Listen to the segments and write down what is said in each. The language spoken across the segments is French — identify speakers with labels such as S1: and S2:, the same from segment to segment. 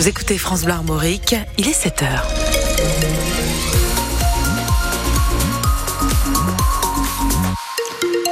S1: Vous écoutez France Bleu Armorique, il est 7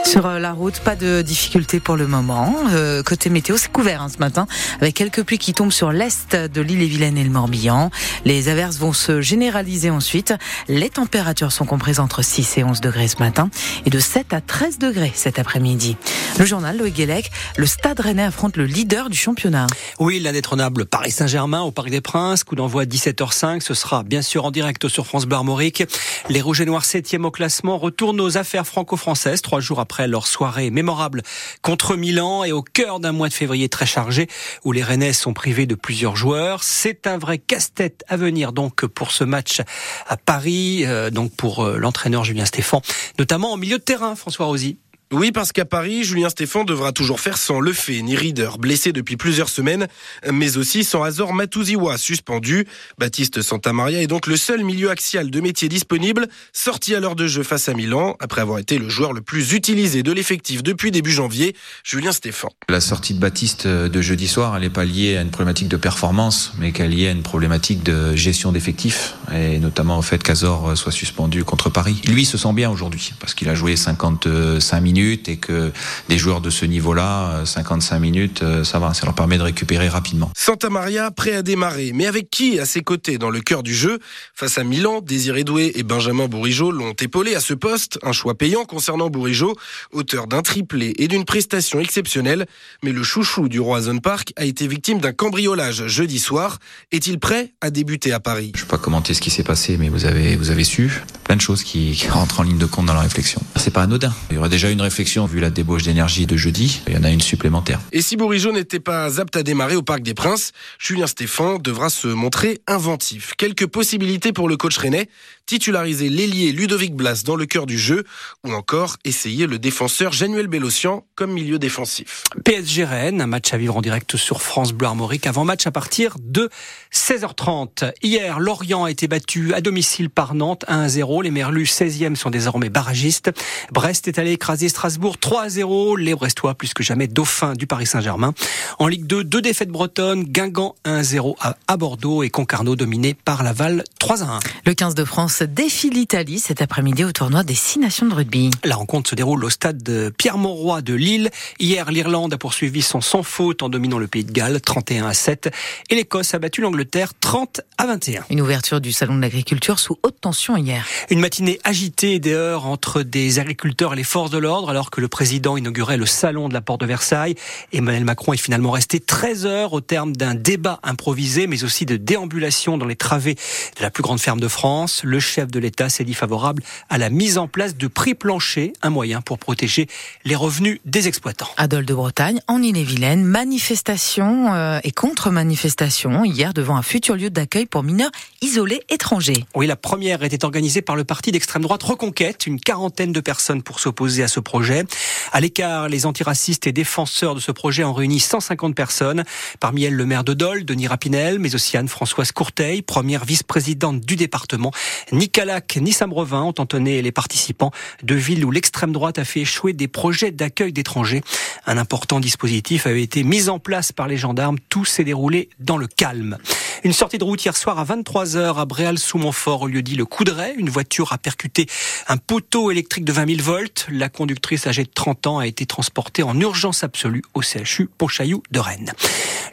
S1: Sur euh, la route, pas de difficulté pour le moment. Euh, côté météo, c'est couvert hein, ce matin, avec quelques pluies qui tombent sur l'est de l'île et Vilaine et le Morbihan. Les averses vont se généraliser ensuite. Les températures sont comprises entre 6 et 11 degrés ce matin et de 7 à 13 degrés cet après-midi. Le journal Loïc Guélec, le Stade Rennais affronte le leader du championnat.
S2: Oui, l'indétrônable Paris Saint-Germain au Parc des Princes, coup d'envoi 17h05. Ce sera bien sûr en direct sur France Bleu Armorique. Les Rouges et Noirs 7e au classement retournent aux affaires franco-françaises trois jours après leur soirée mémorable contre Milan et au cœur d'un mois de février très chargé où les Rennais sont privés de plusieurs joueurs. C'est un vrai casse-tête à venir donc pour ce match à Paris, euh, donc pour euh, l'entraîneur Julien Stéphan, notamment en milieu de terrain, François Rosy.
S3: Oui, parce qu'à Paris, Julien Stéphan devra toujours faire sans Lefebvre ni Reader, blessé depuis plusieurs semaines, mais aussi sans Azor Matouziwa, suspendu. Baptiste Santamaria est donc le seul milieu axial de métier disponible, sorti à l'heure de jeu face à Milan, après avoir été le joueur le plus utilisé de l'effectif depuis début janvier, Julien Stéphan.
S4: La sortie de Baptiste de jeudi soir, elle n'est pas liée à une problématique de performance, mais qu'elle est liée à une problématique de gestion d'effectifs, et notamment au fait qu'Azor soit suspendu contre Paris. Lui se sent bien aujourd'hui, parce qu'il a joué 55 minutes et que des joueurs de ce niveau-là, 55 euh, minutes, euh, ça va, ça leur permet de récupérer rapidement.
S3: Santa Maria prêt à démarrer, mais avec qui à ses côtés dans le cœur du jeu? Face à Milan, Désiré Doué et Benjamin Bourigeau l'ont épaulé à ce poste, un choix payant concernant Bourigeau, auteur d'un triplé et d'une prestation exceptionnelle, mais le chouchou du Roison Park a été victime d'un cambriolage jeudi soir. Est-il prêt à débuter à Paris?
S4: Je ne vais pas commenter ce qui s'est passé, mais vous avez, vous avez su plein de choses qui, qui rentrent en ligne de compte dans la réflexion. C'est pas anodin. Il y aurait déjà une réflexion vu la débauche d'énergie de jeudi. Il y en a une supplémentaire.
S3: Et si Bourigeau n'était pas apte à démarrer au Parc des Princes, Julien Stéphan devra se montrer inventif. Quelques possibilités pour le coach rennais titulariser l'ailier Ludovic Blas dans le cœur du jeu ou encore essayer le défenseur Januel Bélocian comme milieu défensif.
S2: PSG Rennes, un match à vivre en direct sur France Bleu Armorique avant match à partir de 16h30. Hier, Lorient a été battu à domicile par Nantes 1-0. Les Merlus 16e sont désormais barragistes. Brest est allé écraser Strasbourg 3-0. Les Brestois plus que jamais dauphins du Paris Saint-Germain. En Ligue 2, deux défaites bretonnes, Guingamp 1-0 à Bordeaux et Concarneau dominé par Laval 3-1.
S1: Le 15 de France défie l'Italie cet après-midi au tournoi des Six Nations de rugby.
S2: La rencontre se déroule au stade de Pierre-Mauroy de Lille. Hier, l'Irlande a poursuivi son sans faute en dominant le pays de Galles 31 à 7 et l'Écosse a battu l'Angleterre 30 à 21.
S1: Une ouverture du salon de l'agriculture sous haute tension hier.
S2: Une matinée agitée des heures entre des agriculteurs et les forces de l'ordre alors que le président inaugurait le salon de la porte de Versailles. Emmanuel Macron est finalement resté 13 heures au terme d'un débat improvisé mais aussi de déambulation dans les travées de la plus grande ferme de France. Le chef de l'État s'est dit favorable à la mise en place de prix planchers, un moyen pour protéger les revenus des exploitants.
S1: Adol de Bretagne, en Ille-et-Vilaine, manifestation euh, et contre-manifestation hier devant un futur lieu d'accueil pour mineurs isolés étrangers.
S2: Oui, la première était organisée par le parti d'extrême droite Reconquête, une quarantaine de personnes pour s'opposer à ce projet. À l'écart, les antiracistes et défenseurs de ce projet ont réuni 150 personnes, parmi elles le maire de Dole, Denis Rapinel, mais aussi Anne-Françoise Courteil, première vice-présidente du département. Ni Calac ni Sambrevin ont entonné les participants de villes où l'extrême droite a fait échouer des projets d'accueil d'étrangers. Un important dispositif avait été mis en place par les gendarmes. Tout s'est déroulé dans le calme. Une sortie de route hier soir à 23h à Bréal-sous-Montfort, au lieu dit le Coudray. Une voiture a percuté un poteau électrique de 20 000 volts. La conductrice âgée de 30 ans a été transportée en urgence absolue au CHU Pontchaillou de Rennes.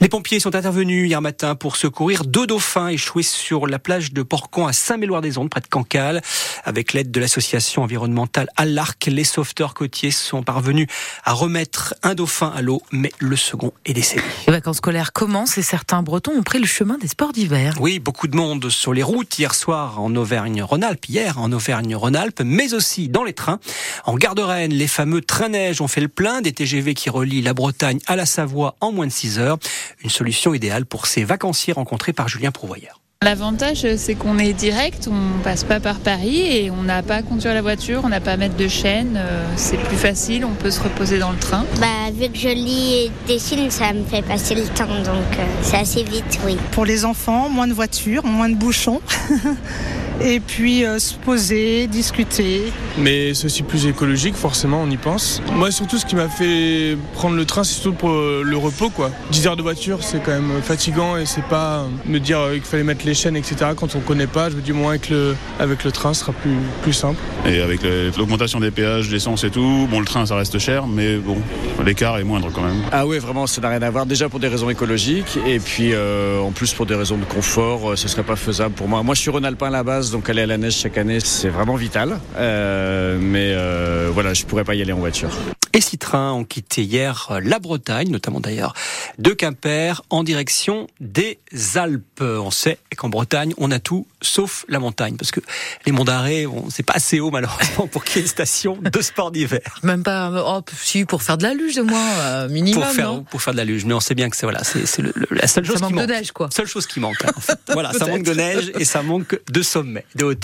S2: Les pompiers sont intervenus hier matin pour secourir deux dauphins échoués sur la plage de Porcon à Saint-Méloire-des-Ondes, près de Cancale. Avec l'aide de l'association environnementale à l'Arc, les sauveteurs côtiers sont parvenus à remettre un dauphin à l'eau, mais le second est décédé.
S1: Les vacances scolaires commencent et certains Bretons ont pris le chemin des d'hiver.
S2: Oui, beaucoup de monde sur les routes hier soir en Auvergne-Rhône-Alpes, hier en Auvergne-Rhône-Alpes, mais aussi dans les trains. En gare de Rennes, les fameux trains neige ont fait le plein des TGV qui relient la Bretagne à la Savoie en moins de 6 heures. Une solution idéale pour ces vacanciers rencontrés par Julien Prouvoyeur.
S5: L'avantage, c'est qu'on est direct, on passe pas par Paris et on n'a pas à conduire la voiture, on n'a pas à mettre de chaîne, euh, c'est plus facile, on peut se reposer dans le train.
S6: Bah, vu que je lis et dessine, ça me fait passer le temps, donc euh, c'est assez vite, oui.
S7: Pour les enfants, moins de voitures, moins de bouchons. et puis euh, se poser, discuter.
S8: Mais c'est aussi plus écologique, forcément, on y pense. Moi, surtout, ce qui m'a fait prendre le train, c'est surtout pour le repos, quoi. 10 heures de voiture, c'est quand même fatigant et c'est pas me dire qu'il fallait mettre les chaînes, etc. quand on connaît pas. Je me dis, moins avec le, avec le train, ce sera plus, plus simple.
S9: Et avec l'augmentation des péages, l'essence et tout, bon, le train, ça reste cher, mais bon, l'écart est moindre quand même.
S10: Ah oui, vraiment, ça n'a rien à voir. Déjà pour des raisons écologiques et puis euh, en plus pour des raisons de confort, euh, ce serait pas faisable pour moi. Moi, je suis Rhône-Alpin à la base, donc aller à la neige chaque année, c'est vraiment vital. Euh, mais voilà, je pourrais pas y aller en voiture.
S2: Et six trains ont quitté hier la Bretagne, notamment d'ailleurs de Quimper, en direction des Alpes. On sait qu'en Bretagne, on a tout sauf la montagne, parce que les monts d'arrêt, c'est pas assez haut malheureusement pour qu'il y ait une station de sport d'hiver.
S1: Même pas, oh, si pour faire de la luge, moins minimum.
S2: Pour faire,
S1: non
S2: pour faire de la luge, mais on sait bien que c'est voilà, c'est la seule chose
S1: ça
S2: qui
S1: manque
S2: manque.
S1: de neige, quoi.
S2: Seule chose qui manque. Hein, en fait. voilà, ça manque de neige et ça manque de sommet, de hauteur.